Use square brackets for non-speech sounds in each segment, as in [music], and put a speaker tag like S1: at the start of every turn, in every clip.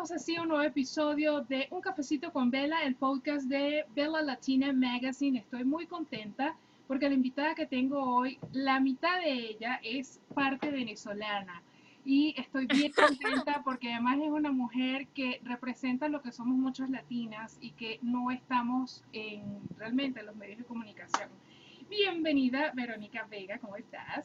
S1: bienvenidos así a un nuevo episodio de Un Cafecito con Bella, el podcast de Bella Latina Magazine. Estoy muy contenta porque la invitada que tengo hoy, la mitad de ella es parte venezolana. Y estoy bien contenta [laughs] porque además es una mujer que representa lo que somos muchas latinas y que no estamos en, realmente en los medios de comunicación. Bienvenida, Verónica Vega, ¿cómo estás?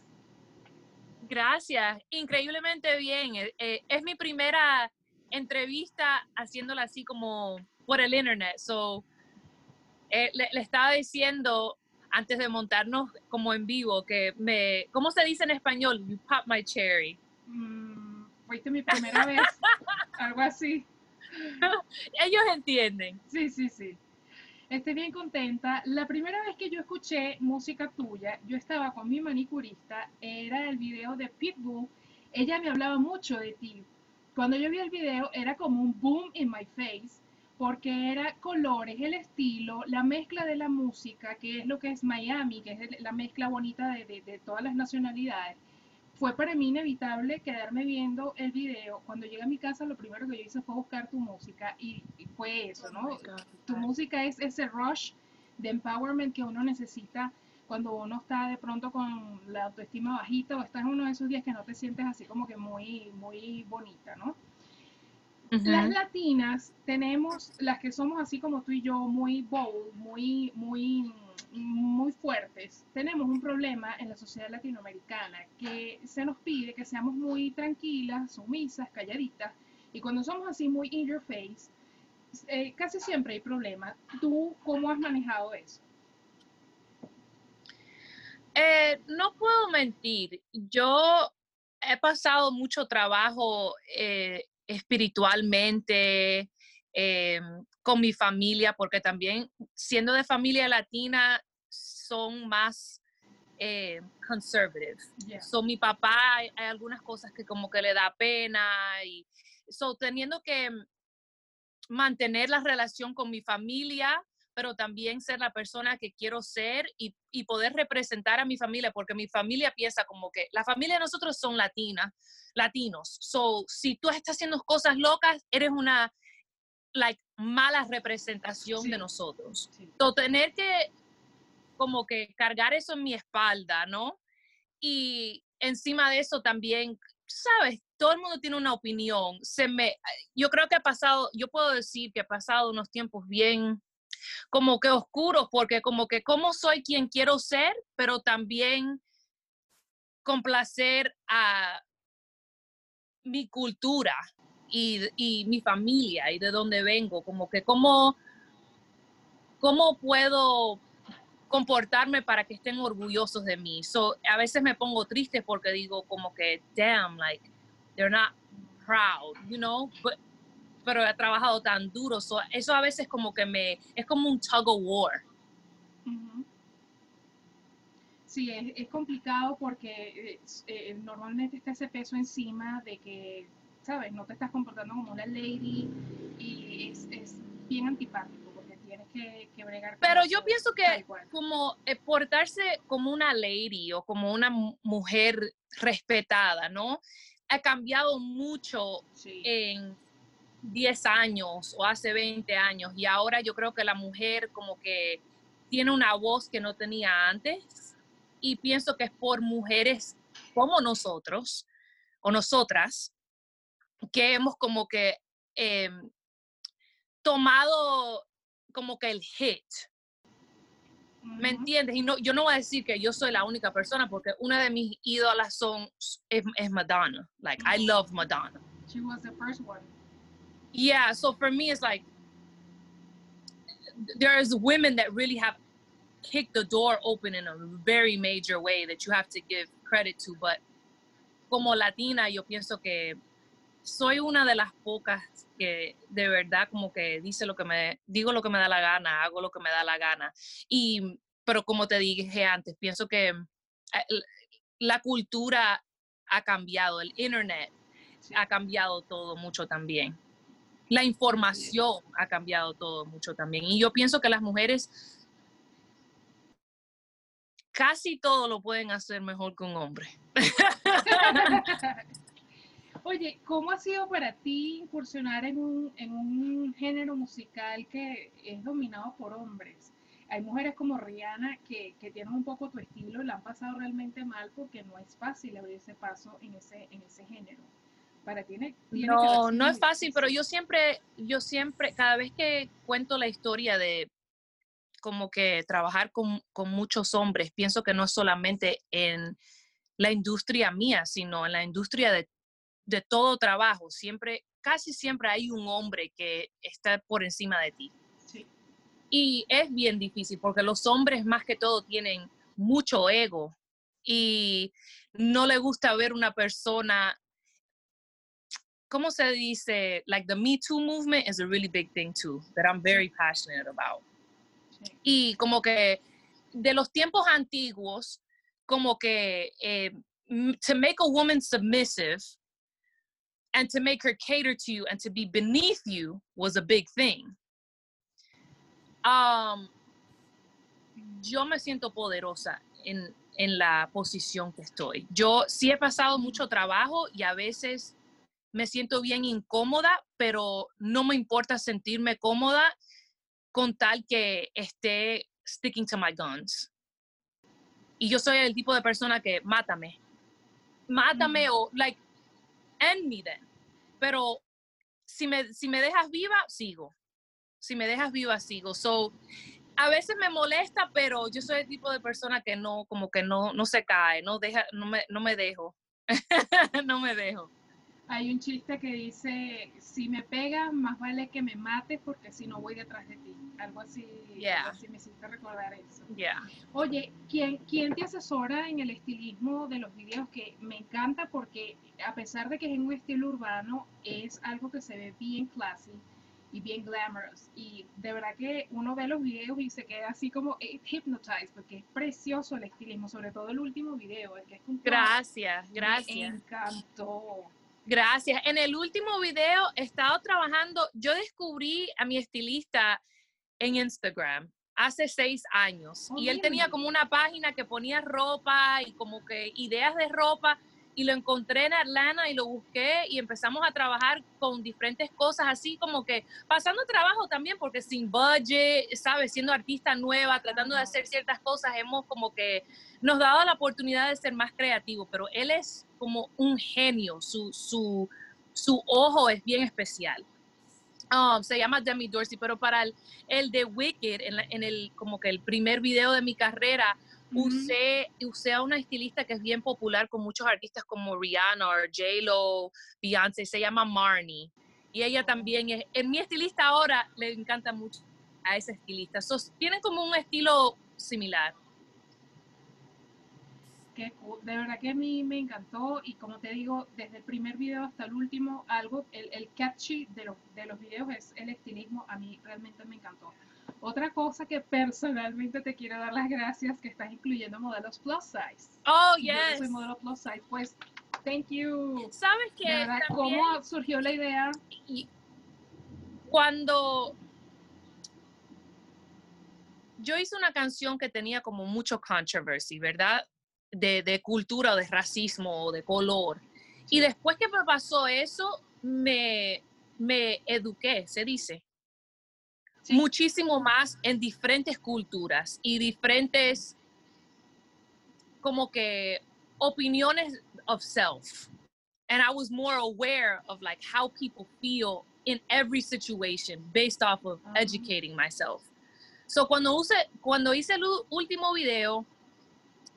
S2: Gracias, increíblemente bien. Eh, eh, es mi primera entrevista haciéndola así como por el internet. So, eh, le, estaba diciendo antes de montarnos como en vivo que me, ¿cómo se dice en español? You pop my cherry.
S1: Mm, fuiste mi primera vez, [laughs] algo así.
S2: Ellos entienden.
S1: Sí, sí, sí. Estoy bien contenta. La primera vez que yo escuché música tuya, yo estaba con mi manicurista, era el video de Pitbull. Ella me hablaba mucho de ti. Cuando yo vi el video era como un boom in my face, porque era colores, el estilo, la mezcla de la música, que es lo que es Miami, que es la mezcla bonita de, de todas las nacionalidades fue para mí inevitable quedarme viendo el video. Cuando llegué a mi casa, lo primero que yo hice fue buscar tu música y, fue eso, ¿no? Oh tu música es ese rush de empowerment que uno necesita cuando uno está de pronto con la autoestima bajita o estás en uno de esos días que no te sientes así como que muy, muy bonita, ¿no? Las latinas tenemos, las que somos así como tú y yo, muy bold, muy, muy muy fuertes, tenemos un problema en la sociedad latinoamericana que se nos pide que seamos muy tranquilas, sumisas, calladitas, y cuando somos así muy in your face, eh, casi siempre hay problemas. ¿Tú cómo has manejado eso?
S2: Eh, no puedo mentir, yo he pasado mucho trabajo eh, espiritualmente, con mi familia, porque también siendo de familia latina son más eh, conservative. Son mi papá, hay, algunas cosas que como que le da pena y so, teniendo que mantener la relación con mi familia, pero también ser la persona que quiero ser y, y, poder representar a mi familia, porque mi familia piensa como que la familia de nosotros son latinas, latinos. So, si tú estás haciendo cosas locas, eres una like mala representación de nosotros. tener que como que cargar eso en mi espalda, ¿no? Y encima de eso también, sabes, todo el mundo tiene una opinión. Se me, yo creo que ha pasado, yo puedo decir que ha pasado unos tiempos bien como que oscuros, porque como que como soy quien quiero ser, pero también complacer a mi cultura, y, mi familia y de dónde vengo, como que cómo, cómo puedo comportarme para que estén orgullosos de mí. So, a veces me pongo triste porque digo como que, damn, like, they're not proud, you know, pero he trabajado tan duro. So, eso a veces como que me, es como un tug of war.
S1: Sí, es, complicado porque eh, eh, normalmente está ese peso encima de que ¿sabes? No te estás comportando como una lady y es, es bien antipático porque tienes que, que bregar.
S2: Pero yo pienso que como eh, portarse como una lady o como una mujer respetada, ¿no? Ha cambiado mucho en 10 años o hace 20 años y ahora yo creo que la mujer como que tiene una voz que no tenía antes y pienso que es por mujeres como nosotros o nosotras que hemos como que em, tomado como que el hit. ¿Me entiendes? Y no, yo no voy a decir que yo soy la única persona porque una de mis ídolas son es, Madonna. Like I love Madonna.
S1: She was the first one.
S2: Yeah, so for me it's like there's women that really have kicked the door open in a very major way that you have to give credit to, but como latina yo pienso que soy una de las pocas que de verdad como que dice lo que me digo lo que me da la gana, hago lo que me da la gana. Y pero como te dije antes, pienso que eh, la cultura ha cambiado, el internet ha cambiado todo mucho también. La información ha cambiado todo mucho también. Y yo pienso que las mujeres casi todo lo pueden hacer mejor que un hombre. [laughs]
S1: Oye, ¿cómo ha sido para ti incursionar en un, en un género musical que es dominado por hombres? Hay mujeres como Rihanna que, que tienen un poco tu estilo y la han pasado realmente mal porque no es fácil abrirse paso en ese, en ese género. Para ti tiene, tiene
S2: no, no es fácil, pero yo siempre, yo siempre, cada vez que cuento la historia de como que trabajar con, con muchos hombres, pienso que no es solamente en la industria mía, sino en la industria de, de todo trabajo. Siempre, casi siempre hay un hombre que está por encima de ti. Y es bien difícil porque los hombres más que todo tienen mucho ego y no le gusta ver una persona, ¿cómo se dice? Like the Me Too movement is a really big thing too, that I'm very passionate about. Y como que de los tiempos antiguos, como que eh, to make a woman submissive and to make her cater to you and to be beneath you was a big thing. Um, yo me siento poderosa en, en la posición que estoy. Yo sí he pasado mucho trabajo y a veces me siento bien incómoda, pero no me importa sentirme cómoda con tal que esté sticking to my guns. Y yo soy el tipo de persona que mátame. Mátame o, like, end me then. Pero si me, si me dejas viva, sigo. Si me dejas viva, sigo. So, a veces me molesta, pero yo soy el tipo de persona que no, como que no, no se cae, no, deja, no, me, no me dejo. [laughs] no me dejo.
S1: Hay un chiste que dice, si me pegas, más vale que me mates porque si no voy detrás de ti. Algo así, así me hiciste recordar eso. Oye, ¿quién, ¿quién te asesora en el estilismo de los videos? Que me encanta porque a pesar de que es en un estilo urbano, es algo que se ve bien classy y bien glamorous. Y de verdad que uno ve los videos y se queda así como hypnotized porque es precioso el estilismo, sobre todo el último video, el que es
S2: Gracias, gracias.
S1: Me encantó.
S2: Gracias. En el último video he estado trabajando, yo descubrí a mi estilista en Instagram hace seis años y él tenía como una página que ponía ropa y como que ideas de ropa y lo encontré en Atlanta y lo busqué y empezamos a trabajar con diferentes cosas, así como que pasando trabajo también, porque sin budget, ¿sabes? Siendo artista nueva, tratando de hacer ciertas cosas, hemos como que nos dado la oportunidad de ser más creativos, pero él es como un genio, su, su, su ojo es bien especial. Um, se llama Demi Dorsey, pero para el, el de Wicked, en, en, el como que el primer video de mi carrera, usé, usé a una estilista que es bien popular con muchos artistas como Rihanna, J-Lo, Beyoncé, se llama Marnie. Y ella también es, en mi estilista ahora le encanta mucho a ese estilista. tienen como un estilo similar
S1: de verdad que a mí me encantó y como te digo, desde el primer video hasta el último, algo, el, el catchy de los, de los videos es el estilismo, a mí realmente me encantó. Otra cosa que personalmente te quiero dar las gracias que estás incluyendo modelos plus size.
S2: Oh, yes. Yo
S1: soy modelo plus size, pues thank you.
S2: ¿Sabes qué?
S1: ¿Cómo surgió la idea?
S2: Y cuando yo hice una canción que tenía como mucho controversy, ¿verdad? de, cultura o de racismo o de color. Y después que me pasó eso, me, me eduqué, se dice, muchísimo más en diferentes culturas y diferentes como que opiniones of self. And I was more aware of like how people feel in every situation based off of ah. educating myself. So cuando, use, cuando hice el último video,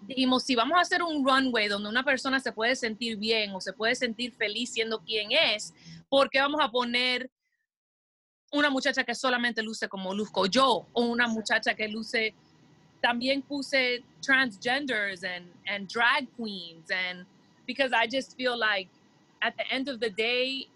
S2: dijimos, si vamos a hacer un runway donde una persona se puede sentir bien o se puede sentir feliz siendo quien es, ¿por qué vamos a poner una muchacha que solamente luce como luzco yo o una muchacha que luce también puse transgenders and, and drag queens and because I just feel like at the end of the day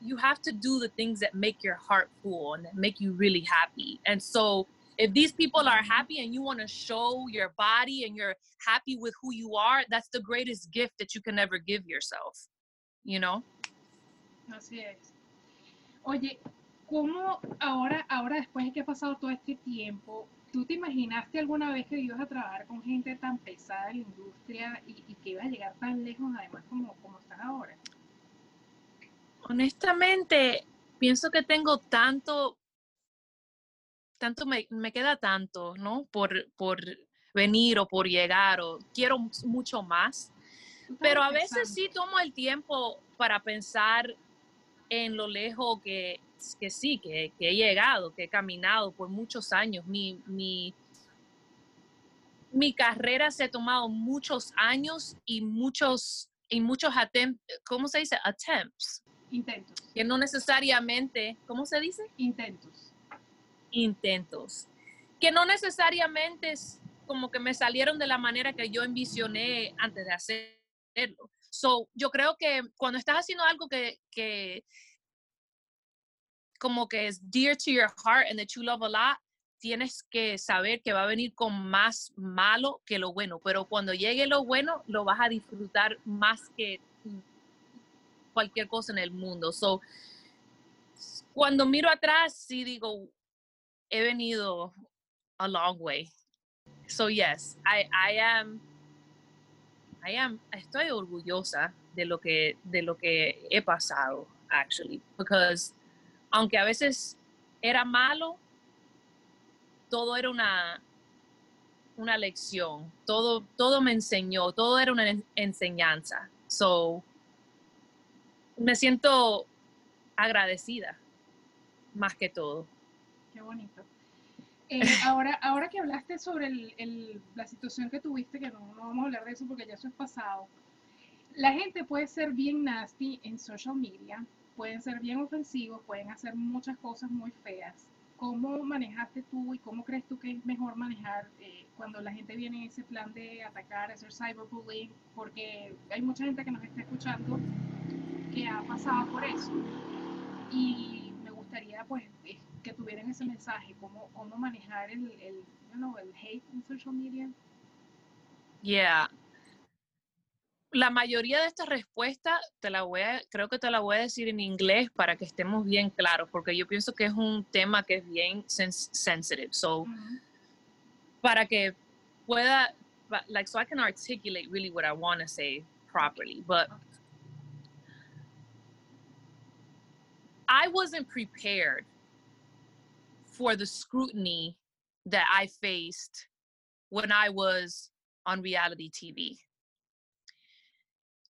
S2: you have to do the things that make your heart full and that make you really happy and so if these people are happy and you want to show your body and you're happy with who you are, that's the greatest gift that you can ever give yourself. You know?
S1: Así es. Oye, ¿cómo ahora, ahora después de que ha pasado todo este tiempo, tú te imaginaste alguna vez que ibas a trabajar con gente tan pesada en la industria y, y que ibas a llegar tan lejos además como, como estás ahora?
S2: Honestamente, pienso que tengo tanto, tanto me, me queda tanto, ¿no? Por, por venir o por llegar o quiero mucho más. Pero a veces sí tomo el tiempo para pensar en lo lejos que, que sí, que, que, he llegado, que he caminado por muchos años. Mi, mi, mi carrera se ha tomado muchos años y muchos, y muchos ¿cómo se dice? Attempts.
S1: Intentos.
S2: Que no necesariamente, ¿cómo se dice?
S1: Intentos.
S2: Intentos. Que no necesariamente es como que me salieron de la manera que yo envisioné antes de hacerlo. So, yo creo que cuando estás haciendo algo que, que como que es dear to your heart and that you love a lot, tienes que saber que va a venir con más malo que lo bueno, pero cuando llegue lo bueno, lo vas a disfrutar más que cualquier cosa en el mundo. So, cuando miro atrás, sí digo, he venido a long way. So yes, I, I am, I am, estoy orgullosa de lo que, de lo que he pasado, actually, because aunque a veces era malo, todo era una, una lección, todo, todo me enseñó, todo era una enseñanza. So, me siento agradecida, más que todo.
S1: Qué bonito. Eh, ahora, ahora que hablaste sobre el, la situación que tuviste, que no, no, vamos a hablar de eso porque ya eso es pasado, la gente puede ser bien nasty en social media, pueden ser bien ofensivos, pueden hacer muchas cosas muy feas. ¿Cómo manejaste tú y cómo crees tú que es mejor manejar eh, cuando la gente viene en ese plan de atacar, hacer cyberbullying? Porque hay mucha gente que nos está escuchando que ha pasado por eso. Y me gustaría pues eh, tuvieran ese mensaje, cómo, cómo manejar el, el, you know, el hate en social media.
S2: Yeah, la mayoría de estas respuestas te la voy a, creo que te la voy a decir en inglés para que estemos bien claros, porque yo pienso que es un tema que es bien sensitive. So, para que pueda, like, so I can articulate really what I want to say properly. But I wasn't prepared for the scrutiny that I faced when I was on reality TV.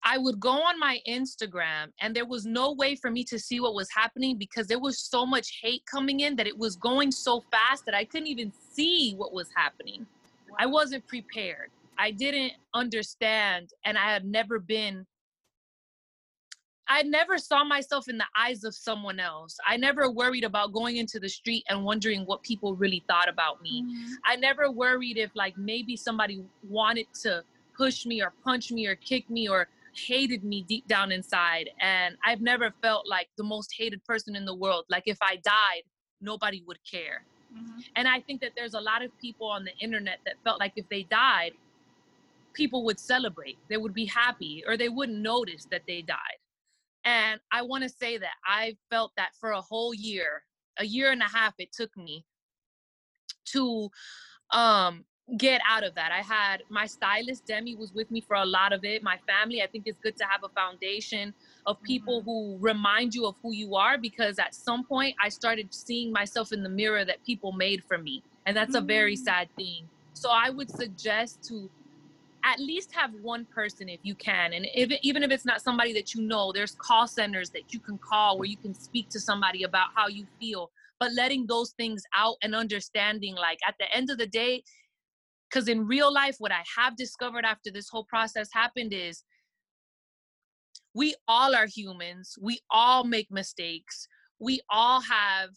S2: I would go on my Instagram and there was no way for me to see what was happening because there was so much hate coming in that it was going so fast that I couldn't even see what was happening. I wasn't prepared. I didn't understand and I had never been I never saw myself in the eyes of someone else. I never worried about going into the street and wondering what people really thought about me. Mm-hmm. I never worried if like maybe somebody wanted to push me or punch me or kick me or hated me deep down inside. And I've never felt like the most hated person in the world. Like if I died, nobody would care. Mm-hmm. And I think that there's a lot of people on the internet that felt like if they died, people would celebrate, they would be happy, or they wouldn't notice that they died. And I want to say that I felt that for a whole year, a year and a half, it took me to um get out of that. I had my stylist Demi was with me for a lot of it. My family, I think it's good to have a foundation of people mm-hmm. who remind you of who you are because at some point I started seeing myself in the mirror that people made for me. And that's mm-hmm. a very mm. sad thing. So I would suggest to at least have one person if you can and if, even if it's not somebody that you know there's call centers that you can call where you can speak to somebody about how you feel but letting those things out and understanding like at the end of the day because in real life, what I have discovered after this whole process happened is we all are humans. We all make mistakes. We all have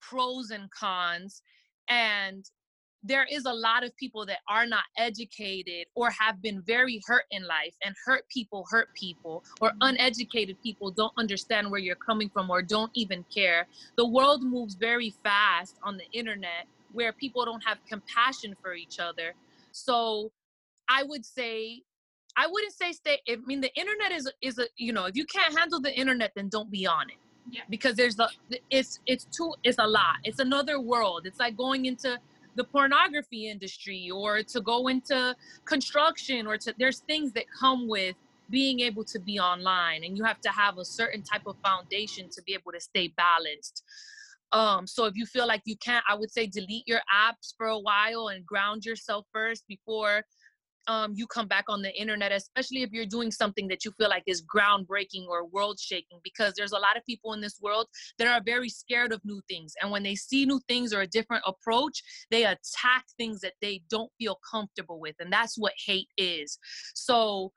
S2: pros and cons. And there is a lot of people that are not educated or have been very hurt in life and hurt people hurt people or mm-hmm. uneducated people don't understand where you're coming from or don't even care the world moves very fast on the internet where people don't have compassion for each other. So I would say I wouldn't say stay I mean the internet is is a you know, if you can't handle the internet then don't be on it. Yeah. Because there's the it's it's too it's a lot. It's another world. It's like going into the pornography industry or to go into construction or to there's things that come with being able to be online and you have to have a certain type of foundation to be able to stay balanced. Um so if you feel like you can't i would say delete your apps for a while and ground yourself first before um, you come back on the internet, especially if you're doing something that you feel like is groundbreaking or world shaking, because there's a lot of people in this world that are very scared of new things. And when they see new things or a different approach, they attack things that they don't feel comfortable with. And that's what hate is. So,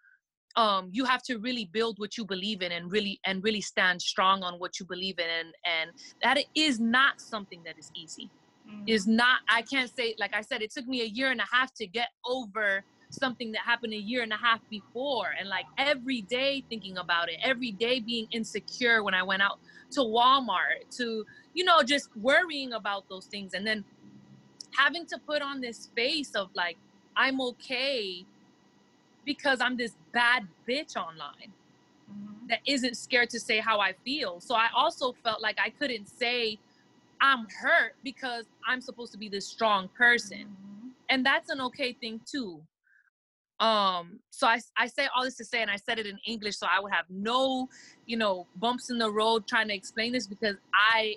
S2: um, you have to really build what you believe in and really and really stand strong on what you believe in and and that is not something that is easy mm-hmm. is not i can't say like i said it took me a year and a half to get over something that happened a year and a half before and like every day thinking about it every day being insecure when i went out to walmart to you know just worrying about those things and then having to put on this face of like i'm okay because i'm this bad bitch online mm-hmm. that isn't scared to say how i feel so i also felt like i couldn't say i'm hurt because i'm supposed to be this strong person mm-hmm. and that's an okay thing too um so I, I say all this to say and i said it in english so i would have no you know bumps in the road trying to explain this because i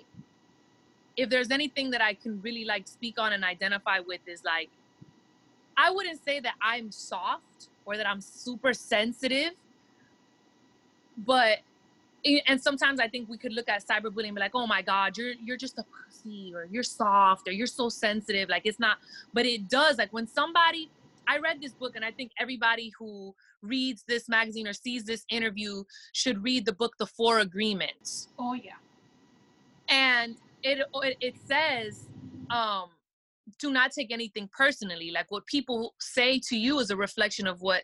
S2: if there's anything that i can really like speak on and identify with is like i wouldn't say that i'm soft or that i'm super sensitive but and sometimes I think we could look at cyberbullying and be like, oh my God, you're you're just a pussy or you're soft or you're so sensitive. Like it's not, but it does. Like when somebody I read this book, and I think everybody who reads this magazine or sees this interview should read the book, The Four Agreements.
S1: Oh yeah.
S2: And it it, it says, um, do not take anything personally. Like what people say to you is a reflection of what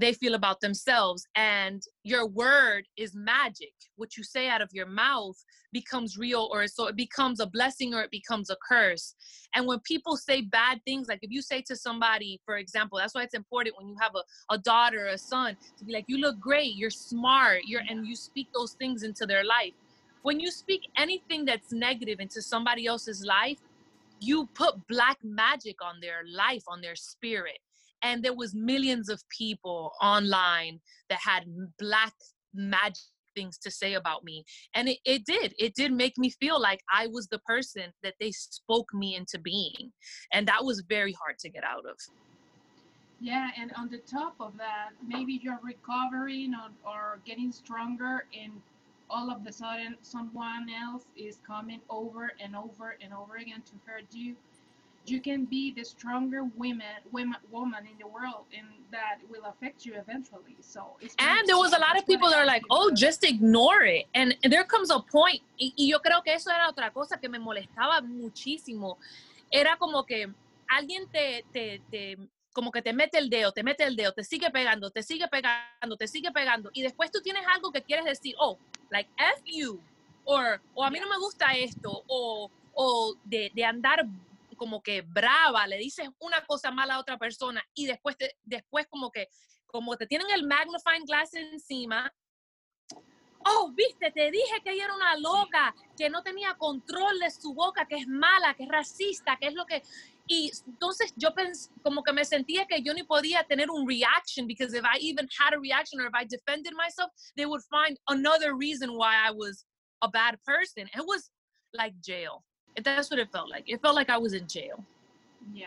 S2: they feel about themselves and your word is magic. What you say out of your mouth becomes real or so it becomes a blessing or it becomes a curse. And when people say bad things like if you say to somebody for example that's why it's important when you have a, a daughter or a son to be like you look great you're smart you're and you speak those things into their life. When you speak anything that's negative into somebody else's life you put black magic on their life on their spirit and there was millions of people online that had black magic things to say about me and it, it did it did make me feel like i was the person that they spoke me into being and that was very hard to get out of.
S1: Yeah and on the top of that maybe you're recovering or, or getting stronger and all of the sudden someone else is coming over and over and over again to hurt you you can be the stronger women, women, woman in the world, and that will affect you eventually. So,
S2: and there was a lot of people that are like, "Oh, just ignore it." And, there comes a point, y, y yo creo que eso era otra cosa que me molestaba muchísimo. Era como que alguien te, te, te como que te mete el dedo, te mete el dedo, te sigue pegando, te sigue pegando, te sigue pegando, y después tú tienes algo que quieres decir, oh, like F you, or, o a mí no me gusta esto, o, o de, de andar como que brava, le dices una cosa mala a otra persona y después, te, después como que, como te tienen el magnifying glass encima, oh, viste, te dije que ella era una loca, que no tenía control de su boca, que es mala, que es racista, que es lo que... Y entonces yo pensé, como que me sentía que yo ni podía tener un reaction, because if I even had a reaction or if I defended myself, they would find another reason why I was a bad person. It was like jail. That's what it felt like. It felt like I was in jail.
S1: Yeah.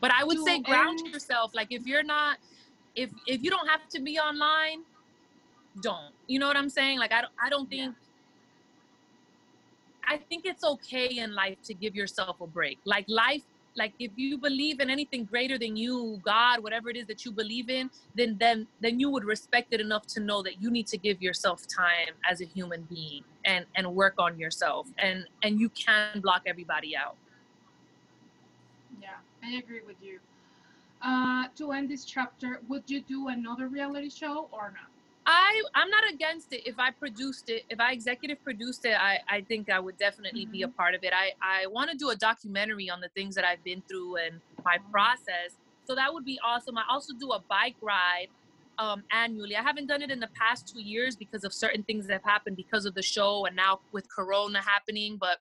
S2: But I would say ground yourself. Like if you're not, if if you don't have to be online, don't. You know what I'm saying? Like I don't, I don't think. Yeah. I think it's okay in life to give yourself a break. Like life like if you believe in anything greater than you god whatever it is that you believe in then then then you would respect it enough to know that you need to give yourself time as a human being and and work on yourself and and you can block everybody out
S1: yeah i agree with you uh to end this chapter would you do another reality show or not
S2: I I'm not against it. If I produced it, if I executive produced it, I I think I would definitely mm-hmm. be a mm-hmm. part of it. I I want to do a documentary on the things that I've been through and my process. So that would be awesome. I also do a bike ride um, annually. I haven't done it in the past two years because of certain things that have happened because of the show and now with Corona happening. But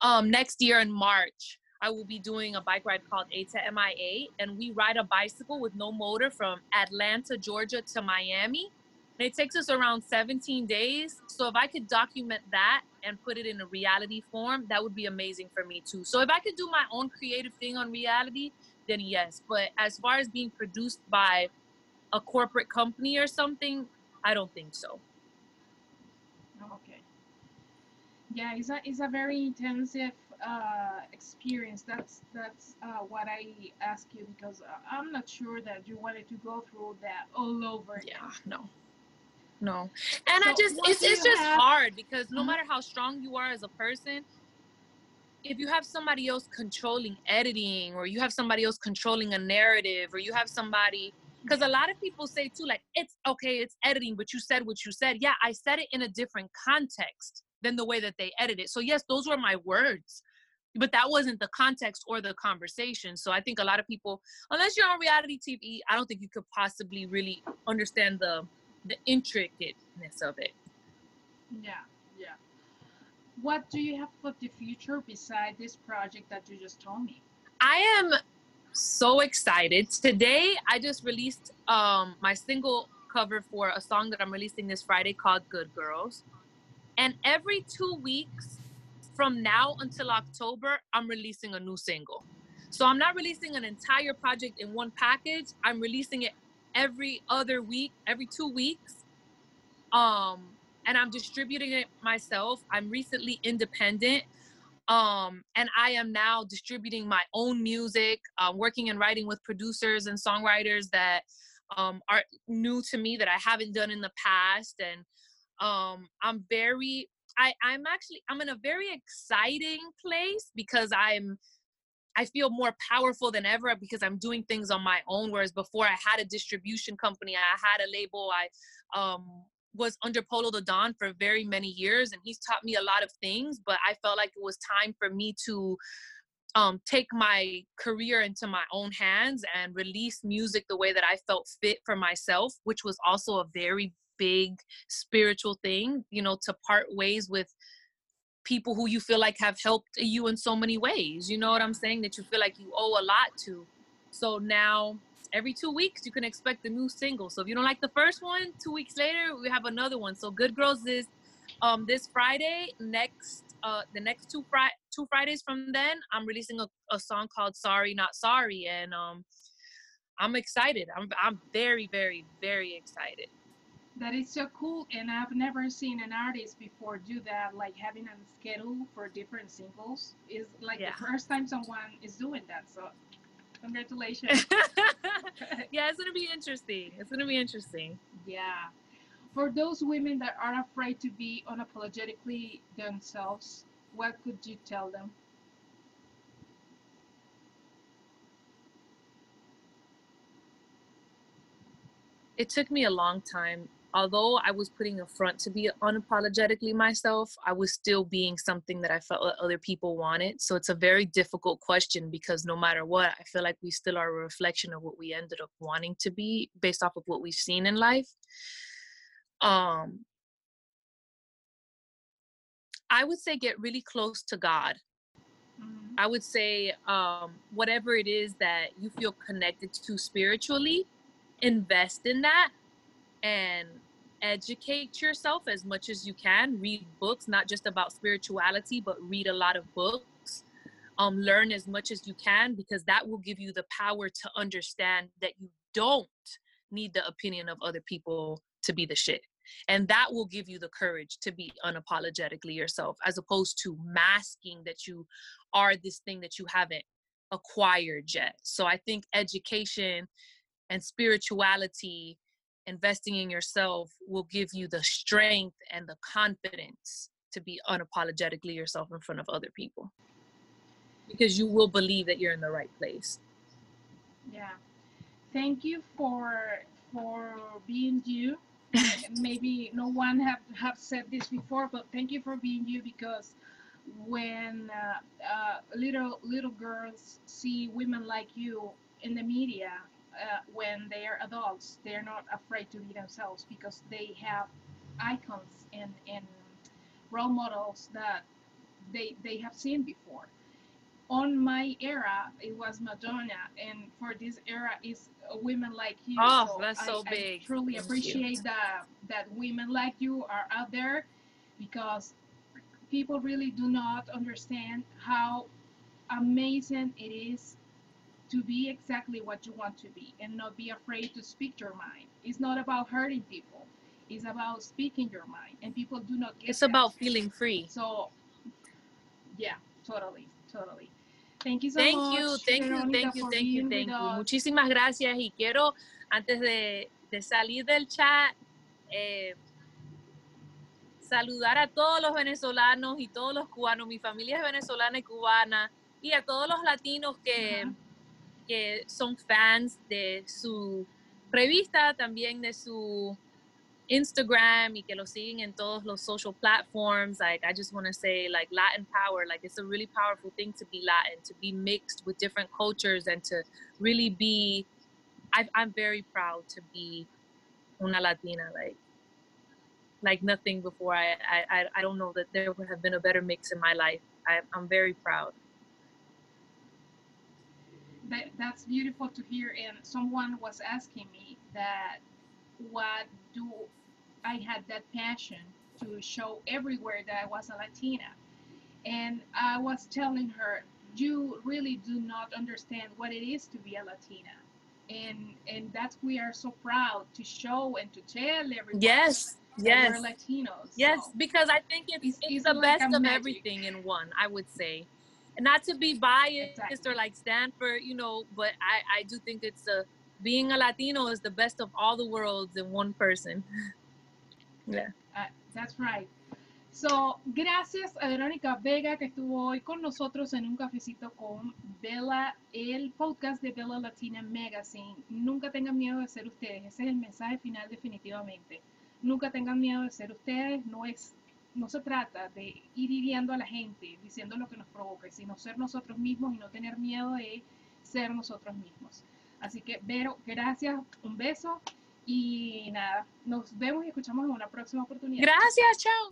S2: um, next year in March, I will be doing a bike ride called A to MIA, and we ride a bicycle with no motor from Atlanta, Georgia to Miami. And it takes us around 17 days. So if I could document that and put it in a reality form, that would be amazing for me too. So if I could do my own creative thing on reality, then yes. But as far as being produced by a corporate company or something, I don't think so.
S1: Okay. Yeah, it's a it's a very intensive uh, experience. That's that's uh, what I ask you because I'm not sure that you wanted to go through that all over.
S2: Yeah, no, no. And so I just it's it's just have? hard because no uh-huh. matter how strong you are as a person, if you have somebody else controlling editing or you have somebody else controlling a narrative or you have somebody because a lot of people say too like it's okay it's editing but you said what you said. Yeah i said it in a different context than the way that they edit it. So yes those were my words but that wasn't the context or the conversation. So i think a lot of people unless you're on reality tv i don't think you could possibly really understand the the intricateness of it.
S1: Yeah yeah. What do you have for the future beside this project that you just told me?
S2: I am so excited. Today, I just released um, my single cover for a song that I'm releasing this Friday called Good Girls. And every two weeks from now until October, I'm releasing a new single. So I'm not releasing an entire project in one package. I'm releasing it every other week, every two weeks. Um, and I'm distributing it myself. I'm recently independent um, and I am now distributing my own music, uh, working and writing with producers and songwriters that um, are new to me that I haven't done in the past. And um, I'm very, I, I'm actually, I'm in a very exciting place because I'm, I feel more powerful than ever because I'm doing things on my own. Whereas before I had a distribution company, I had a label, I um, was under Polo the Don for very many years, and he's taught me a lot of things. But I felt like it was time for me to um, take my career into my own hands and release music the way that I felt fit for myself, which was also a very big spiritual thing, you know, to part ways with people who you feel like have helped you in so many ways. You know what I'm saying? That you feel like you owe a lot to. So now every two weeks you can expect a new single. So if you don't like the first one, two weeks later we have another one. So Good Girls is um this Friday. Next uh the next two Fri- two Fridays from then, I'm releasing a, a song called Sorry Not Sorry, and um I'm excited. I'm I'm very very very excited.
S1: That is so cool, and I've never seen an artist before do that. Like having a schedule for different singles is like yeah. the first time someone is doing that. So Congratulations. [laughs] [laughs]
S2: yeah, it's gonna be interesting. It's gonna be interesting.
S1: Yeah. For those women that are afraid to be unapologetically themselves, what could you tell them?
S2: It took me a long time although I was putting a front to be unapologetically myself, I was still being something that I felt that other people wanted. So it's a very difficult question because no matter what, I feel like we still are a reflection of what we ended up wanting to be based off of what we've seen in life. Um, I would say get really close to God. Mm-hmm. I would say um, whatever it is that you feel connected to spiritually, invest in that and educate yourself as much as you can. Read books not just about spirituality but read a lot of books. Um, learn as much as you can because that will give you the power to understand that you don't need the opinion of other people to be the shit. And that will give you the courage to be unapologetically yourself as opposed to masking that you are this thing that you haven't acquired yet. So i think education and spirituality investing in yourself will give you the strength and the confidence to be unapologetically yourself in front of other people. Because you will believe that you're in the right place.
S1: Yeah. Thank you for for being you. [laughs] Maybe no one have have said this before but thank you for being you because when uh, uh, little little girls see women like you in the media uh, when they are adults, they're not afraid to be themselves because they have icons and, and role models that they they have seen before. on my era it was Madonna, and for this era is women like you.
S2: Oh, so that's so big.
S1: I truly
S2: Thank
S1: appreciate
S2: you.
S1: that that women like you are out there because people really do not understand how amazing it is to be exactly what you want to be and not be afraid to speak your mind. It's not about hurting people. It's about speaking your mind, and people do not get
S2: It's
S1: that.
S2: about feeling free.
S1: So, yeah, totally, totally. Thank you so
S2: Thank
S1: much.
S2: you, thank you, thank you, thank you, thank you. Muchísimas gracias y quiero, antes de, de salir del chat, eh, saludar a todos los venezolanos y todos los cubanos, mi familia es venezolana y cubana, y a todos los latinos que. Que son fans de su revista, también de su Instagram y que lo siguen en todos los social platforms. Like, I just want to say, like, Latin power, like, it's a really powerful thing to be Latin, to be mixed with different cultures and to really be, I, I'm very proud to be una Latina, like, like nothing before. I, I, I- don't know that there would have been a better mix in my life. I, I'm very proud.
S1: That, that's beautiful to hear. And someone was asking me that what do I had that passion to show everywhere that I was a Latina. And I was telling her, you really do not understand what it is to be a Latina. And and that's we are so proud to show and to tell everyone
S2: Yes,
S1: that
S2: yes.
S1: we're Latinos.
S2: Yes,
S1: So,
S2: because I think it's,
S1: It's-
S2: it's,
S1: it's
S2: the
S1: like
S2: best of
S1: magic.
S2: everything in one, I would say. Not to be biased
S1: Exactly.
S2: or like Stanford, you know, but I, I do think it's a being a Latino is the best of all the worlds in one person. [laughs] Yeah.
S1: Uh, that's right. So, gracias a Verónica Vega que estuvo hoy con nosotros en un cafecito con Bella, el podcast de Bella Latina Magazine. Nunca tengan miedo de ser ustedes. Ese es el mensaje final definitivamente. Nunca tengan miedo de ser ustedes. No es no se trata de ir hiriendo a la gente, diciendo lo que nos provoque, sino ser nosotros mismos y no tener miedo de ser nosotros mismos. Así que, Vero, gracias, un beso y nada, nos vemos y escuchamos en una próxima oportunidad.
S2: Gracias, chao.